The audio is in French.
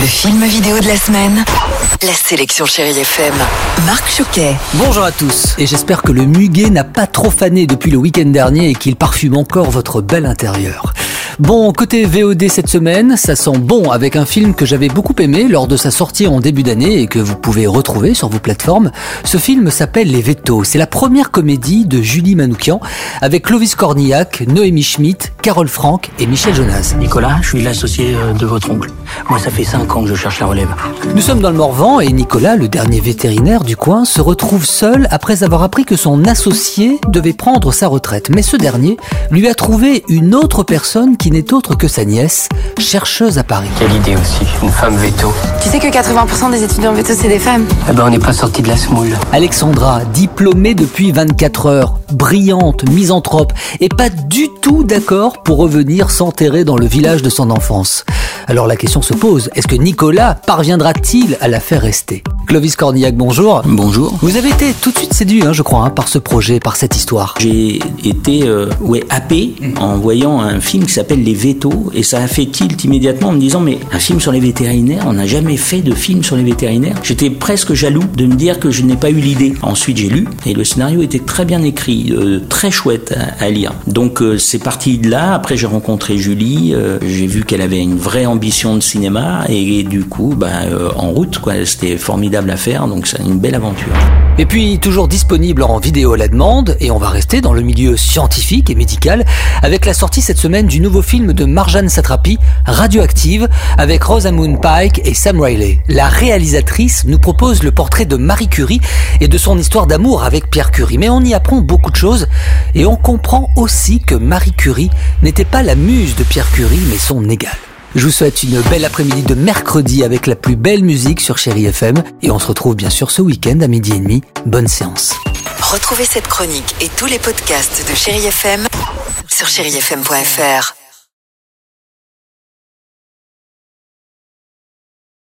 Le film vidéo de la semaine. La sélection Chérie FM. Marc Choquet. Bonjour à tous, et j'espère que le muguet n'a pas trop fané depuis le week-end dernier et qu'il parfume encore votre bel intérieur. Bon, côté VOD cette semaine, ça sent bon avec un film que j'avais beaucoup aimé lors de sa sortie en début d'année et que vous pouvez retrouver sur vos plateformes. Ce film s'appelle Les Vétos. C'est la première comédie de Julie Manoukian avec Clovis Cornillac, Noémie Schmidt, Carole Franck et Michel Jonas. Nicolas, je suis l'associé euh, de votre oncle. Moi, ça fait 5 ans que je cherche la relève. Nous sommes dans le Morvan et Nicolas, le dernier vétérinaire du coin, se retrouve seul après avoir appris que son associé devait prendre sa retraite. Mais ce dernier lui a trouvé une autre personne qui n'est autre que sa nièce, chercheuse à Paris. Quelle idée aussi, une femme veto. Tu sais que 80% des étudiants veto, c'est des femmes Eh ben, on n'est pas sorti de la semoule. Alexandra, diplômée depuis 24 heures, brillante, misanthrope, et pas du tout d'accord pour revenir s'enterrer dans le village de son enfance. Alors la question se pose, est-ce que Nicolas parviendra-t-il à la faire rester? Clovis Cornillac, bonjour. Bonjour. Vous avez été tout de suite séduit, hein, je crois, hein, par ce projet, par cette histoire. J'ai été euh, ouais, happé en voyant un film qui s'appelle Les Vétos et ça a fait tilt immédiatement en me disant mais un film sur les vétérinaires, on n'a jamais fait de film sur les vétérinaires. J'étais presque jaloux de me dire que je n'ai pas eu l'idée. Ensuite j'ai lu et le scénario était très bien écrit, euh, très chouette à, à lire. Donc euh, c'est parti de là. Après j'ai rencontré Julie, euh, j'ai vu qu'elle avait une vraie ambition de cinéma et, du coup bah, en route quoi. C'était formidable donc c'est une belle aventure. Et puis toujours disponible en vidéo à la demande, et on va rester dans le milieu scientifique et médical avec la sortie cette semaine du nouveau film de Marjane Satrapi, Radioactive, avec Rosamund Pike et Sam Riley. La réalisatrice nous propose le portrait de Marie Curie et de son histoire d'amour avec Pierre Curie. Mais on y apprend beaucoup de choses, et on comprend aussi que Marie Curie n'était pas la muse de Pierre Curie, mais son égale. Je vous souhaite une belle après-midi de mercredi avec la plus belle musique sur Chéri FM et on se retrouve bien sûr ce week-end à midi et demi. Bonne séance. Retrouvez cette chronique et tous les podcasts de Chérie FM sur chérifm.fr.